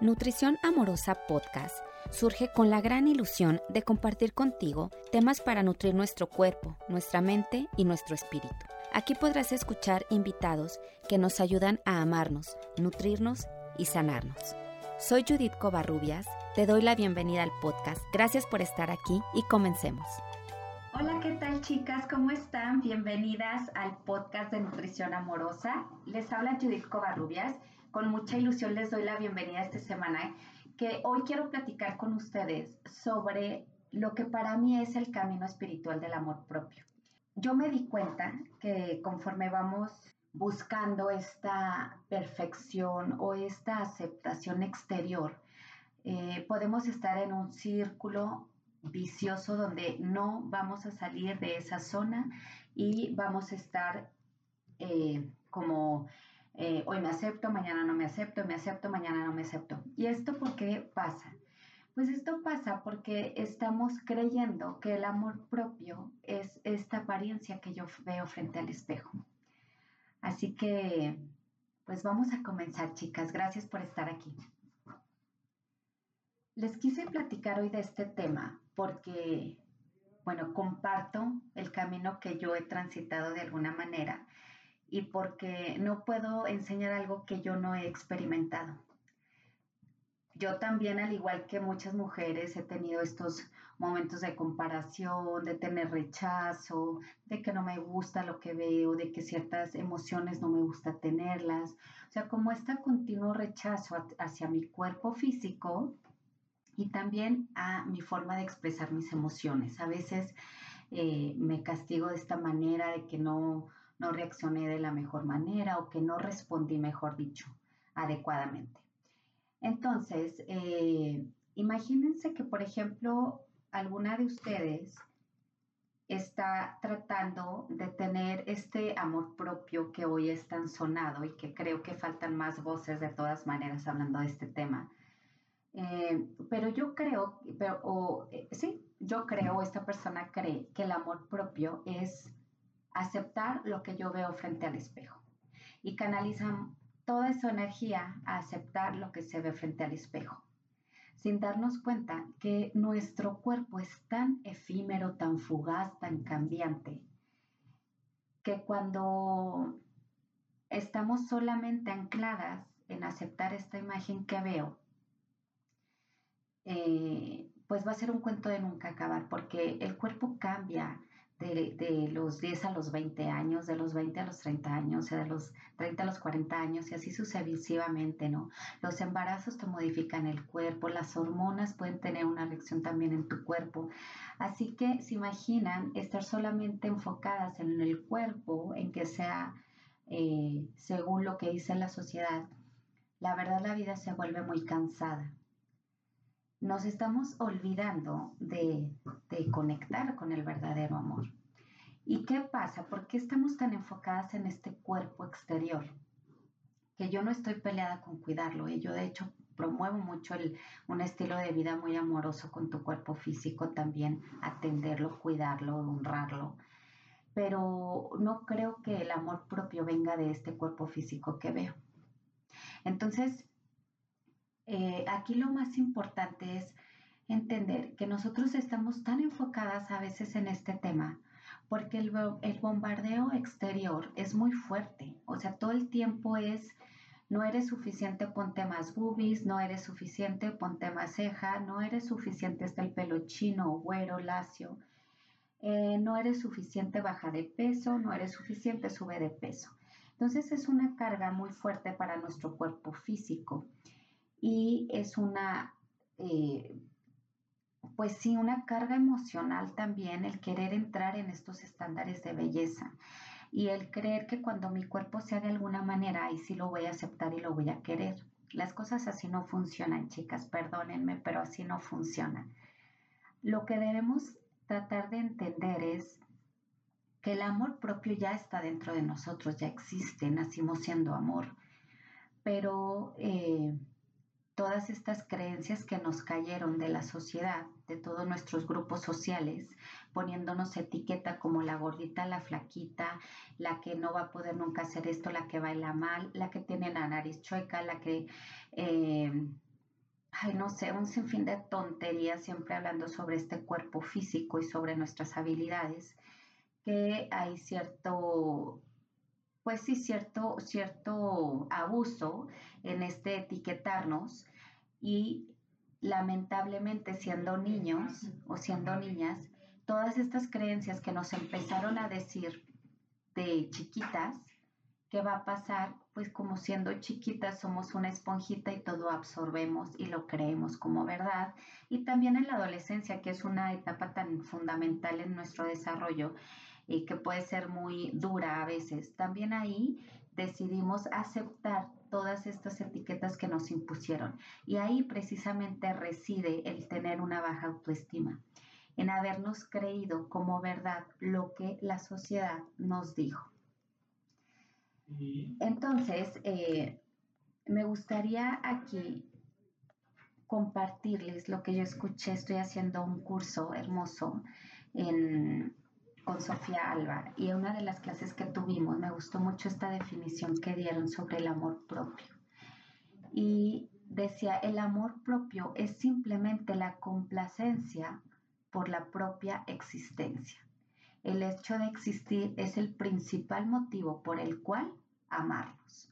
Nutrición Amorosa Podcast surge con la gran ilusión de compartir contigo temas para nutrir nuestro cuerpo, nuestra mente y nuestro espíritu. Aquí podrás escuchar invitados que nos ayudan a amarnos, nutrirnos y sanarnos. Soy Judith Covarrubias, te doy la bienvenida al podcast. Gracias por estar aquí y comencemos. Hola, ¿qué tal chicas? ¿Cómo están? Bienvenidas al podcast de Nutrición Amorosa. Les habla Judith Covarrubias con mucha ilusión les doy la bienvenida esta semana, que hoy quiero platicar con ustedes sobre lo que para mí es el camino espiritual del amor propio. Yo me di cuenta que conforme vamos buscando esta perfección o esta aceptación exterior, eh, podemos estar en un círculo vicioso donde no vamos a salir de esa zona y vamos a estar eh, como eh, hoy me acepto, mañana no me acepto, me acepto, mañana no me acepto. ¿Y esto por qué pasa? Pues esto pasa porque estamos creyendo que el amor propio es esta apariencia que yo veo frente al espejo. Así que, pues vamos a comenzar, chicas. Gracias por estar aquí. Les quise platicar hoy de este tema porque, bueno, comparto el camino que yo he transitado de alguna manera y porque no puedo enseñar algo que yo no he experimentado. Yo también, al igual que muchas mujeres, he tenido estos momentos de comparación, de tener rechazo, de que no me gusta lo que veo, de que ciertas emociones no me gusta tenerlas. O sea, como este continuo rechazo hacia mi cuerpo físico y también a mi forma de expresar mis emociones. A veces eh, me castigo de esta manera de que no, no reaccioné de la mejor manera o que no respondí, mejor dicho, adecuadamente. Entonces, eh, imagínense que, por ejemplo, alguna de ustedes está tratando de tener este amor propio que hoy es tan sonado y que creo que faltan más voces de todas maneras hablando de este tema. Eh, pero yo creo, pero, eh, sí, yo creo, esta persona cree que el amor propio es aceptar lo que yo veo frente al espejo. Y canalizan toda esa energía a aceptar lo que se ve frente al espejo, sin darnos cuenta que nuestro cuerpo es tan efímero, tan fugaz, tan cambiante, que cuando estamos solamente ancladas en aceptar esta imagen que veo, eh, pues va a ser un cuento de nunca acabar, porque el cuerpo cambia, de, los 10 a los 20 años, de los 20 a los 30 años, de los 30 a los 40 años y así sucesivamente, ¿no? Los embarazos te modifican el cuerpo, las hormonas pueden tener una reacción también en tu cuerpo. Así que se imaginan estar solamente enfocadas en el cuerpo, en que sea eh, según lo que dice la sociedad. La verdad la vida se vuelve muy cansada nos estamos olvidando de, conectar con el verdadero amor. ¿Y qué pasa? ¿Por qué estamos tan enfocadas en este cuerpo exterior? Que yo no estoy peleada con cuidarlo. Y yo de hecho promuevo mucho un estilo de vida muy amoroso con tu cuerpo físico también, atenderlo, cuidarlo, honrarlo. Pero no creo que el amor propio venga de este cuerpo físico que veo. Entonces, eh, aquí lo más importante es entender que nosotros estamos tan enfocadas a veces en este tema porque el, bombardeo exterior es muy fuerte, o sea, todo el tiempo es, no eres suficiente, ponte más boobies, no eres suficiente, ponte más ceja, no eres suficiente, está el pelo chino, güero, lacio, eh, no eres suficiente, baja de peso, no eres suficiente, sube de peso. Entonces es una carga muy fuerte para nuestro cuerpo físico y es una, eh, pues sí, una carga emocional también el querer entrar en estos estándares de belleza y el creer que cuando mi cuerpo sea de alguna manera, ahí sí lo voy a aceptar y lo voy a querer. Las cosas así no funcionan, chicas, perdónenme, pero así no funcionan. Lo que debemos tratar de entender es que el amor propio ya está dentro de nosotros, ya existe, nacimos siendo amor, pero eh, todas estas creencias que nos cayeron de la sociedad, de todos nuestros grupos sociales, poniéndonos etiqueta como la gordita, la flaquita, la que no va a poder nunca hacer esto, la que baila mal, la que tiene la nariz chueca, la que, eh, ay, no sé, un sinfín de tonterías siempre hablando sobre este cuerpo físico y sobre nuestras habilidades, que hay cierto, pues sí, cierto, cierto abuso en este etiquetarnos y lamentablemente siendo niños o siendo niñas, todas estas creencias que nos empezaron a decir de chiquitas, ¿qué va a pasar? Pues como siendo chiquitas somos una esponjita y todo absorbemos y lo creemos como verdad. Y también en la adolescencia, que es una etapa tan fundamental en nuestro desarrollo y que puede ser muy dura a veces, también ahí decidimos aceptar todas estas etiquetas que nos impusieron. Y ahí precisamente reside el tener una baja autoestima, en habernos creído como verdad lo que la sociedad nos dijo. Entonces, eh, me gustaría aquí compartirles lo que yo escuché. Estoy haciendo un curso hermoso en, Sofía Alba y una de las clases que tuvimos me gustó mucho esta definición que dieron sobre el amor propio. Y decía, el amor propio es simplemente la complacencia por la propia existencia. El hecho de existir es el principal motivo por el cual amarnos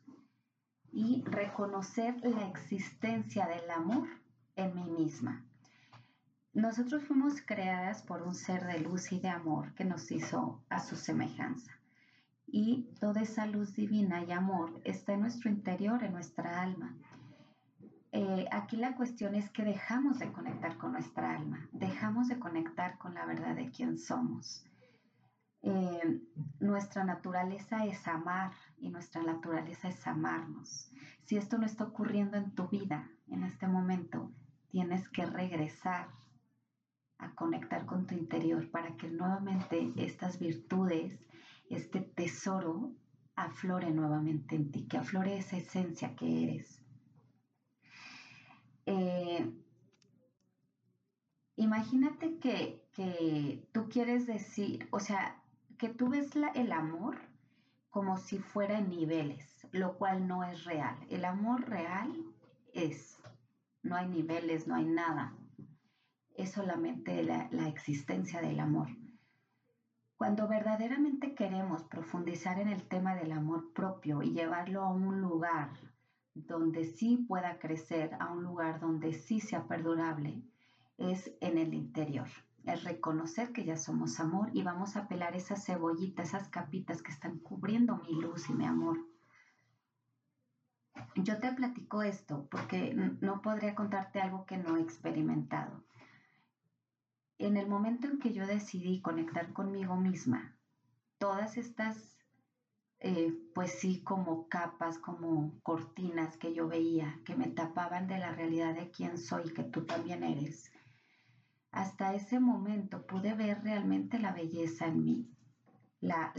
y reconocer la existencia del amor en mí misma. Nosotros fuimos creadas por un ser de luz y de amor que nos hizo a su semejanza. Y toda esa luz divina y amor está en nuestro interior, en nuestra alma. Eh, aquí la cuestión es que dejamos de conectar con nuestra alma, dejamos de conectar con la verdad de quién somos. Eh, nuestra naturaleza es amar y nuestra naturaleza es amarnos. Si esto no está ocurriendo en tu vida en este momento, tienes que regresar a conectar con tu interior para que nuevamente estas virtudes, este tesoro, aflore nuevamente en ti, que aflore esa esencia que eres. Eh, imagínate que, que, tú quieres decir, o sea, que tú ves el amor como si fuera en niveles, lo cual no es real. El amor real es, no hay niveles, no hay nada. Es solamente la, la existencia del amor. Cuando verdaderamente queremos profundizar en el tema del amor propio y llevarlo a un lugar donde sí pueda crecer, a un lugar donde sí sea perdurable, es en el interior es reconocer que ya somos amor y vamos a pelar esas cebollitas, esas capitas que están cubriendo mi luz y mi amor. Yo te platico esto porque no podría contarte algo que no he experimentado. En el momento en que yo decidí conectar conmigo misma, todas estas, eh, pues sí, como capas, como cortinas que yo veía, que me tapaban de la realidad de quién soy, que tú también eres, hasta ese momento pude ver realmente la belleza en mí, la,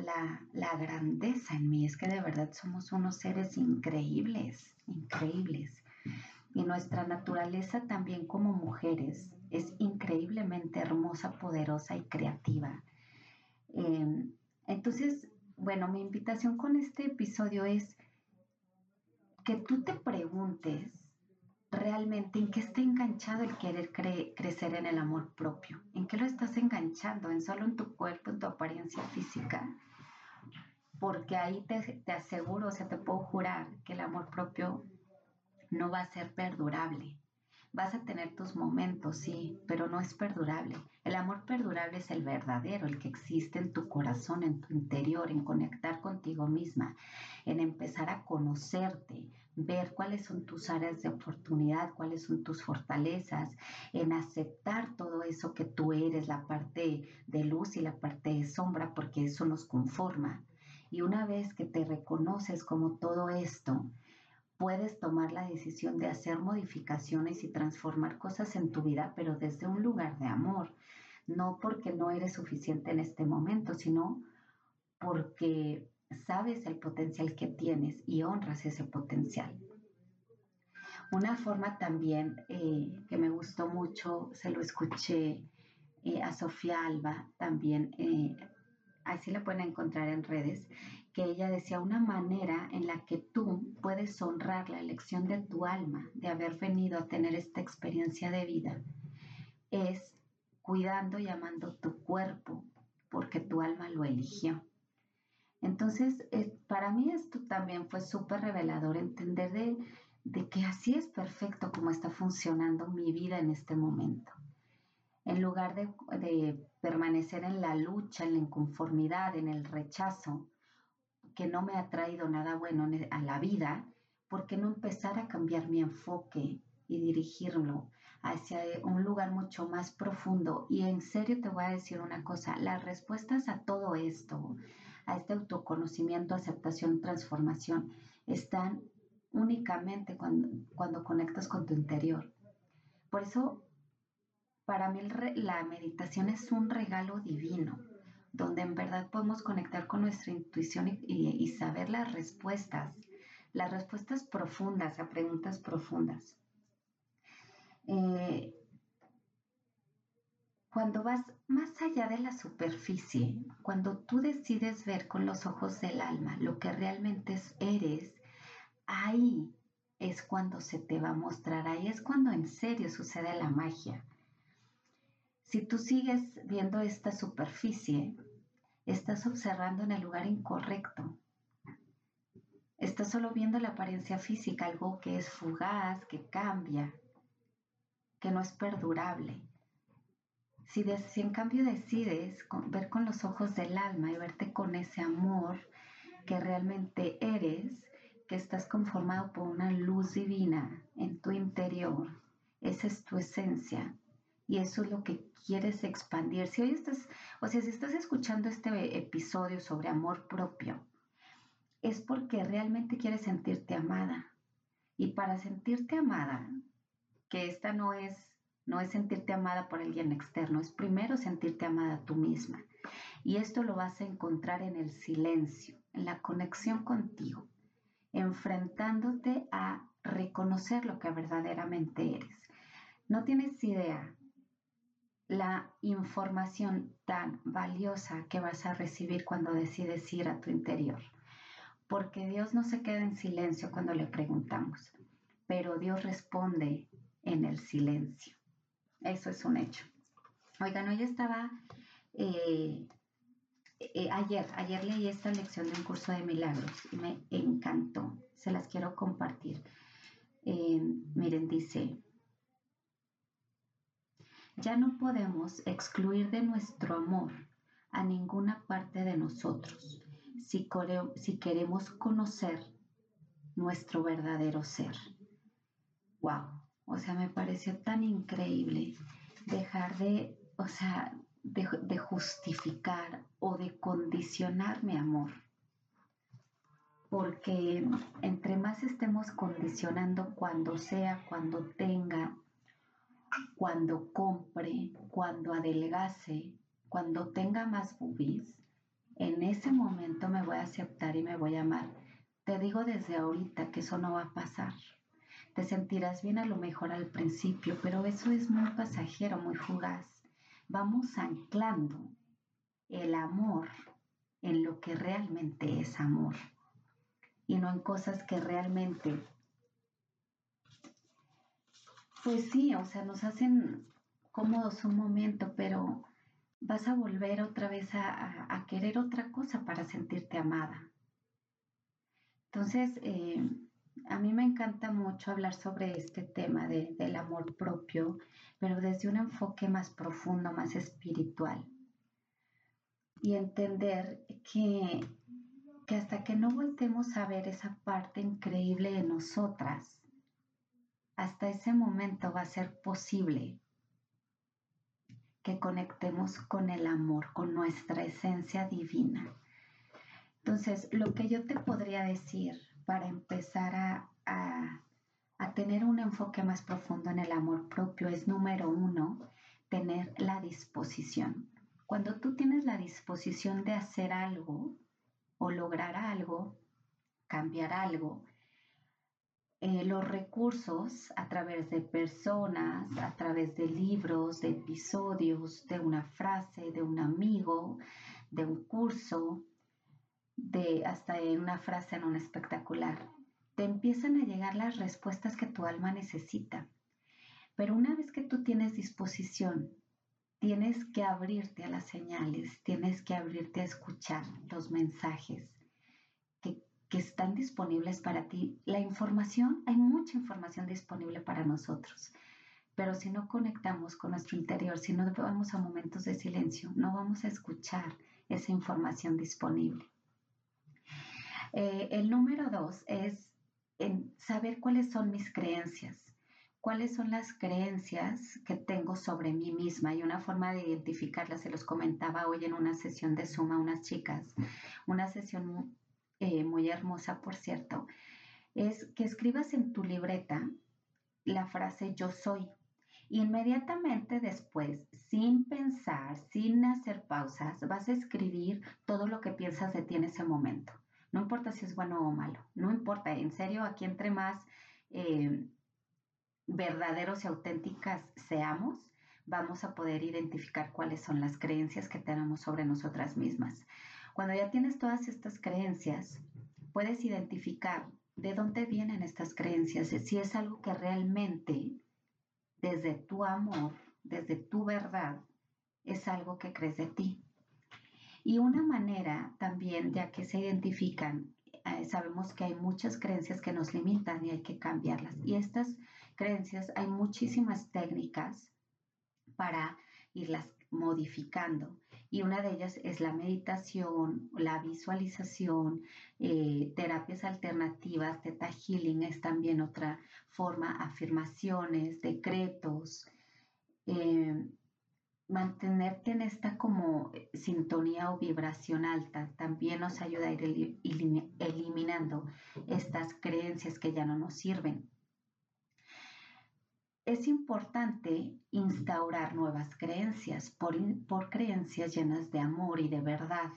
la, grandeza en mí. Es que de verdad somos unos seres increíbles, increíbles. Y nuestra naturaleza también como mujeres es increíblemente hermosa, poderosa y creativa. Em, entonces, bueno, mi invitación con este episodio es que tú te preguntes realmente en qué está enganchado el querer crecer en el amor propio. ¿En qué lo estás enganchando? ¿En solo en tu cuerpo, en tu apariencia física? Porque ahí te, te aseguro, o sea, te puedo jurar que el amor propio no va a ser perdurable. Vas a tener tus momentos, sí, pero no es perdurable. El amor perdurable es el verdadero, el que existe en tu corazón, en tu interior, en conectar contigo misma, en empezar a conocerte, ver cuáles son tus áreas de oportunidad, cuáles son tus fortalezas, en aceptar todo eso que tú eres, la parte de luz y la parte de sombra, porque eso nos conforma. Y una vez que te reconoces como todo esto, puedes tomar la decisión de hacer modificaciones y transformar cosas en tu vida, pero desde un lugar de amor, no porque no eres suficiente en este momento, sino porque sabes el potencial que tienes y honras ese potencial. Una forma también eh, que me gustó mucho, se lo escuché eh, a Sofía Alba también, eh, así la pueden encontrar en redes, que ella decía una manera en la que tú puedes honrar la elección de tu alma de haber venido a tener esta experiencia de vida es cuidando y amando tu cuerpo porque tu alma lo eligió. Entonces, para mí esto también fue súper revelador, entender de, que así es perfecto como está funcionando mi vida en este momento. En lugar de, de permanecer en la lucha, en la inconformidad, en el rechazo, que no me ha traído nada bueno a la vida, ¿por qué no empezar a cambiar mi enfoque y dirigirlo hacia un lugar mucho más profundo? Y en serio te voy a decir una cosa, las respuestas a todo esto, a este autoconocimiento, aceptación, transformación, están únicamente cuando, cuando conectas con tu interior. Por eso, para mí la meditación es un regalo divino, donde en verdad podemos conectar con nuestra intuición y, saber las respuestas, las respuestas profundas a preguntas profundas. Eh, cuando vas más allá de la superficie, cuando tú decides ver con los ojos del alma lo que realmente eres, ahí es cuando se te va a mostrar, ahí es cuando en serio sucede la magia. Si tú sigues viendo esta superficie, estás observando en el lugar incorrecto. Estás solo viendo la apariencia física, algo que es fugaz, que cambia, que no es perdurable. Si, en cambio decides ver con los ojos del alma y verte con ese amor que realmente eres, que estás conformado por una luz divina en tu interior, esa es tu esencia y eso es lo que quieres expandir. Si hoy estás, o sea, si estás escuchando este episodio sobre amor propio, es porque realmente quieres sentirte amada. Y para sentirte amada, que esta no es no es sentirte amada por alguien externo, es primero sentirte amada tú misma. Y esto lo vas a encontrar en el silencio, en la conexión contigo, enfrentándote a reconocer lo que verdaderamente eres. No tienes idea la información tan valiosa que vas a recibir cuando decides ir a tu interior. Porque Dios no se queda en silencio cuando le preguntamos, pero Dios responde en el silencio. Eso es un hecho. Oigan, hoy estaba, eh, eh, ayer, ayer leí esta lección de un curso de milagros y me encantó. Se las quiero compartir. Eh, miren, dice, ya no podemos excluir de nuestro amor a ninguna parte de nosotros si, queremos conocer nuestro verdadero ser. ¡Wow! O sea, me pareció tan increíble dejar de, o sea, de, justificar o de condicionar mi amor. Porque entre más estemos condicionando cuando sea, cuando tenga, cuando compre, cuando adelgace, cuando tenga más boobies, en ese momento me voy a aceptar y me voy a amar. Te digo desde ahorita que eso no va a pasar. Te sentirás bien a lo mejor al principio, pero eso es muy pasajero, muy fugaz. Vamos anclando el amor en lo que realmente es amor y no en cosas que realmente, pues sí, o sea, nos hacen cómodos un momento, pero vas a volver otra vez a, querer otra cosa para sentirte amada. Entonces, eh, a mí me encanta mucho hablar sobre este tema del amor propio, pero desde un enfoque más profundo, más espiritual. Y entender que, que hasta que no voltemos a ver esa parte increíble de nosotras, hasta ese momento va a ser posible que conectemos con el amor, con nuestra esencia divina. Entonces, lo que yo te podría decir para empezar a, tener un enfoque más profundo en el amor propio es número uno, tener la disposición. Cuando tú tienes la disposición de hacer algo o lograr algo, cambiar algo, eh, los recursos a través de personas, a través de libros, de episodios, de una frase, de un amigo, de un curso, de hasta una frase en un espectacular. Te empiezan a llegar las respuestas que tu alma necesita. Pero una vez que tú tienes disposición, tienes que abrirte a las señales, tienes que abrirte a escuchar los mensajes que, están disponibles para ti. La información, hay mucha información disponible para nosotros pero si no conectamos con nuestro interior, si no vamos a momentos de silencio, no vamos a escuchar esa información disponible. Eh, el número dos es en saber cuáles son mis creencias, cuáles son las creencias que tengo sobre mí misma y una forma de identificarlas, se los comentaba hoy en una sesión de suma unas chicas, una sesión eh, muy hermosa, por cierto, es que escribas en tu libreta la frase yo soy Inmediatamente después, sin pensar, sin hacer pausas, vas a escribir todo lo que piensas de ti en ese momento. No importa si es bueno o malo, no importa, en serio, aquí entre más eh, verdaderos y auténticas seamos, vamos a poder identificar cuáles son las creencias que tenemos sobre nosotras mismas. Cuando ya tienes todas estas creencias, puedes identificar de dónde vienen estas creencias, si es algo que realmente desde tu amor, desde tu verdad, es algo que crees de ti. Y una manera también, ya que se identifican, eh, sabemos que hay muchas creencias que nos limitan y hay que cambiarlas. Y estas creencias, hay muchísimas técnicas para irlas modificando. Y una de ellas es la meditación, la visualización, eh, terapias alternativas, Theta Healing es también otra forma, afirmaciones, decretos. Eh, mantenerte en esta como sintonía o vibración alta también nos ayuda a ir eliminando estas creencias que ya no nos sirven es importante instaurar nuevas creencias por, creencias llenas de amor y de verdad.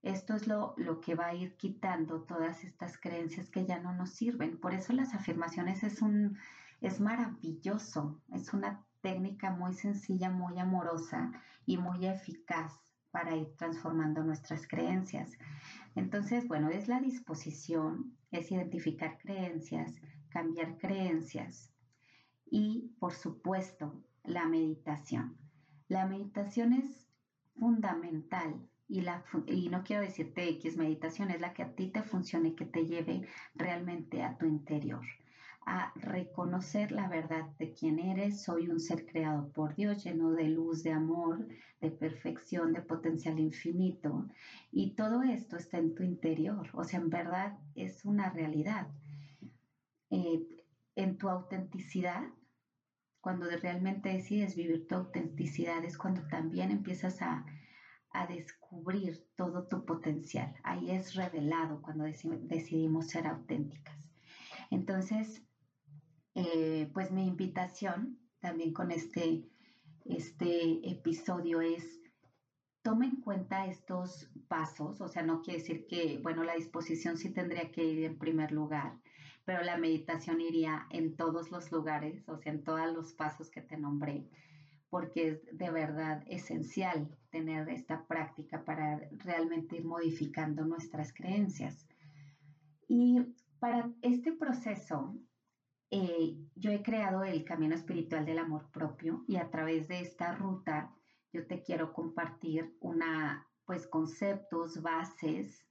Esto es lo, lo, que va a ir quitando todas estas creencias que ya no nos sirven. Por eso las afirmaciones es, un, es maravilloso, es una técnica muy sencilla, muy amorosa y muy eficaz para ir transformando nuestras creencias. Entonces, bueno, es la disposición, es identificar creencias, cambiar creencias, y, por supuesto, la meditación. La meditación es fundamental y, la, y no quiero decirte X meditación, es la que a ti te funcione, que te lleve realmente a tu interior, a reconocer la verdad de quién eres. Soy un ser creado por Dios, lleno de luz, de amor, de perfección, de potencial infinito. Y todo esto está en tu interior, o sea, en verdad es una realidad. Eh, en tu autenticidad cuando realmente decides vivir tu autenticidad es cuando también empiezas a, descubrir todo tu potencial. Ahí es revelado cuando decidimos ser auténticas. Entonces, eh, pues mi invitación también con este, este episodio es toma en cuenta estos pasos, o sea, no quiere decir que, bueno, la disposición sí tendría que ir en primer lugar, pero la meditación iría en todos los lugares, o sea, en todos los pasos que te nombré, porque es de verdad esencial tener esta práctica para realmente ir modificando nuestras creencias. Y para este proceso, eh, yo he creado el Camino Espiritual del Amor Propio y a través de esta ruta yo te quiero compartir una, pues, conceptos, bases,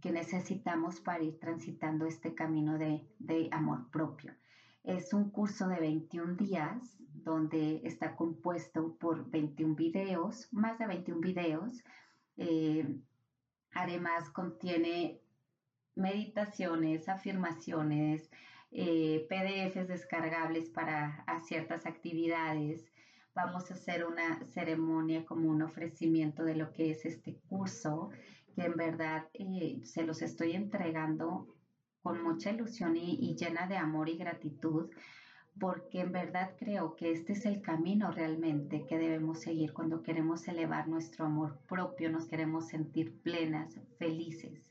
que necesitamos para ir transitando este camino de, amor propio. Es un curso de 21 días donde está compuesto por 21 videos, más de 21 videos. Eh, además contiene meditaciones, afirmaciones, eh, PDFs descargables para ciertas actividades. Vamos a hacer una ceremonia como un ofrecimiento de lo que es este curso que en verdad eh, se los estoy entregando con mucha ilusión y, llena de amor y gratitud, porque en verdad creo que este es el camino realmente que debemos seguir cuando queremos elevar nuestro amor propio, nos queremos sentir plenas, felices.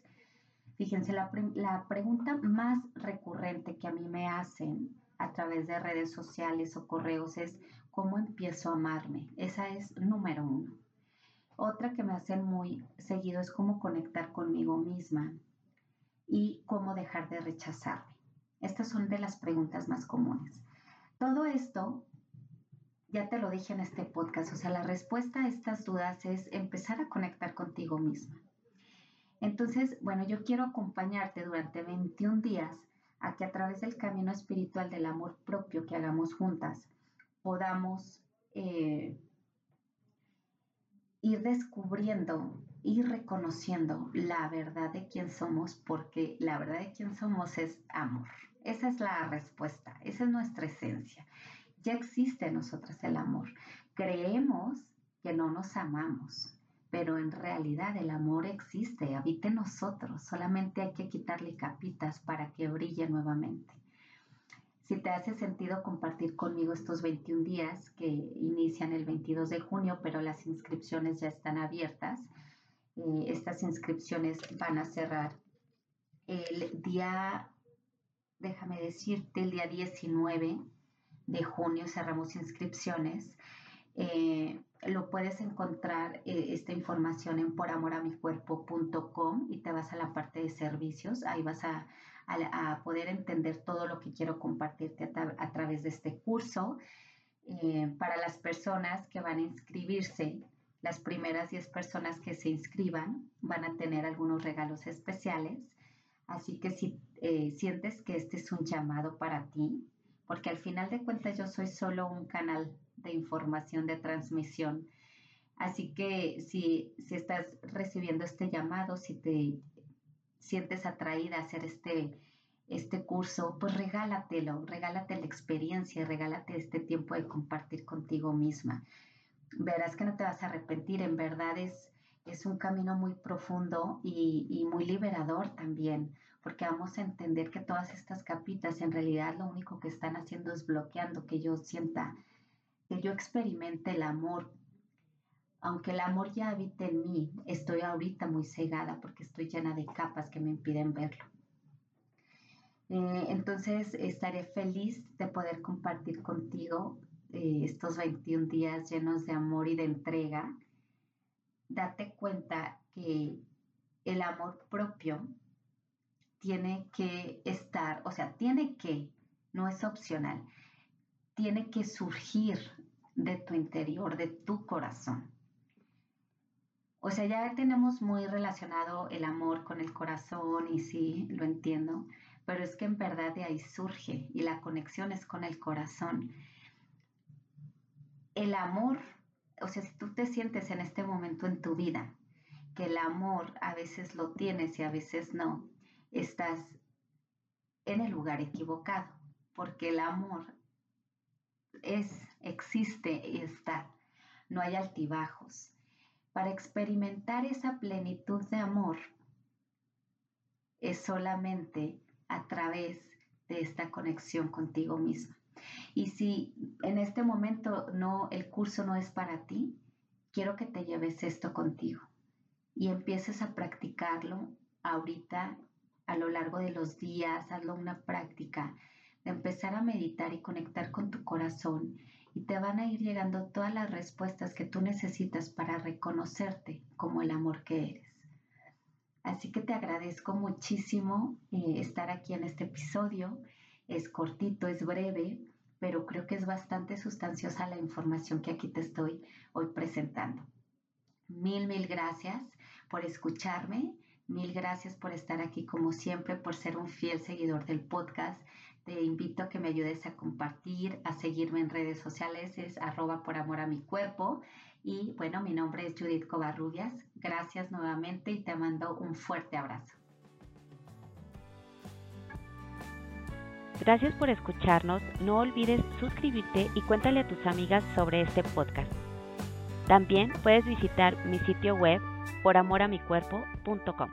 Fíjense, la, la pregunta más recurrente que a mí me hacen a través de redes sociales o correos es, ¿cómo empiezo a amarme? Esa es número uno. Otra que me hacen muy seguido es cómo conectar conmigo misma y cómo dejar de rechazarme. Estas son de las preguntas más comunes. Todo esto, ya te lo dije en este podcast, o sea, la respuesta a estas dudas es empezar a conectar contigo misma. Entonces, bueno, yo quiero acompañarte durante 21 días a que a través del camino espiritual del amor propio que hagamos juntas podamos eh, ir descubriendo, ir reconociendo la verdad de quién somos, porque la verdad de quién somos es amor. Esa es la respuesta, esa es nuestra esencia. Ya existe en nosotras el amor. Creemos que no nos amamos, pero en realidad el amor existe, habita en nosotros, solamente hay que quitarle capitas para que brille nuevamente. Si te hace sentido compartir conmigo estos 21 días que inician el 22 de junio, pero las inscripciones ya están abiertas, eh, estas inscripciones van a cerrar el día, déjame decirte, el día 19 de junio cerramos inscripciones. Eh, lo puedes encontrar eh, esta información en poramoramicuerpo.com y te vas a la parte de servicios. Ahí vas a, poder entender todo lo que quiero compartirte a, través de este curso. Eh, para las personas que van a inscribirse, las primeras 10 personas que se inscriban van a tener algunos regalos especiales. Así que si sientes que este es un llamado para ti, porque al final de cuentas yo soy solo un canal de información de transmisión. Así que si, si estás recibiendo este llamado, si te sientes atraída a hacer este, este curso, pues regálatelo, regálate la experiencia, regálate este tiempo de compartir contigo misma. Verás que no te vas a arrepentir, en verdad es, es un camino muy profundo y, y muy liberador también porque vamos a entender que todas estas capitas en realidad lo único que están haciendo es bloqueando que yo sienta, que yo experimente el amor. Aunque el amor ya habita en mí, estoy ahorita muy cegada porque estoy llena de capas que me impiden verlo. Eh, entonces estaré feliz de poder compartir contigo eh, estos 21 días llenos de amor y de entrega. Date cuenta que el amor propio tiene que estar, o sea, tiene que, no es opcional, tiene que surgir de tu interior, de tu corazón. O sea, ya tenemos muy relacionado el amor con el corazón y sí, lo entiendo, pero es que en verdad de ahí surge y la conexión es con el corazón. El amor, o sea, si tú te sientes en este momento en tu vida, que el amor a veces lo tienes y a veces no, estás en el lugar equivocado, porque el amor es, existe y está, no hay altibajos. Para experimentar esa plenitud de amor es solamente a través de esta conexión contigo misma. Y si en este momento no el curso no es para ti, quiero que te lleves esto contigo y empieces a practicarlo ahorita a lo largo de los días, hazlo una práctica de empezar a meditar y conectar con tu corazón y te van a ir llegando todas las respuestas que tú necesitas para reconocerte como el amor que eres. Así que te agradezco muchísimo eh, estar aquí en este episodio. Es cortito, es breve, pero creo que es bastante sustanciosa la información que aquí te estoy hoy presentando. Mil, mil gracias por escucharme Mil gracias por estar aquí como siempre, por ser un fiel seguidor del podcast. Te invito a que me ayudes a compartir, a seguirme en redes sociales, es arroba por amor a mi cuerpo. Y bueno, mi nombre es Judith Covarrubias. Gracias nuevamente y te mando un fuerte abrazo. Gracias por escucharnos. No olvides suscribirte y cuéntale a tus amigas sobre este podcast. También puedes visitar mi sitio web poramoramicuerpo.com.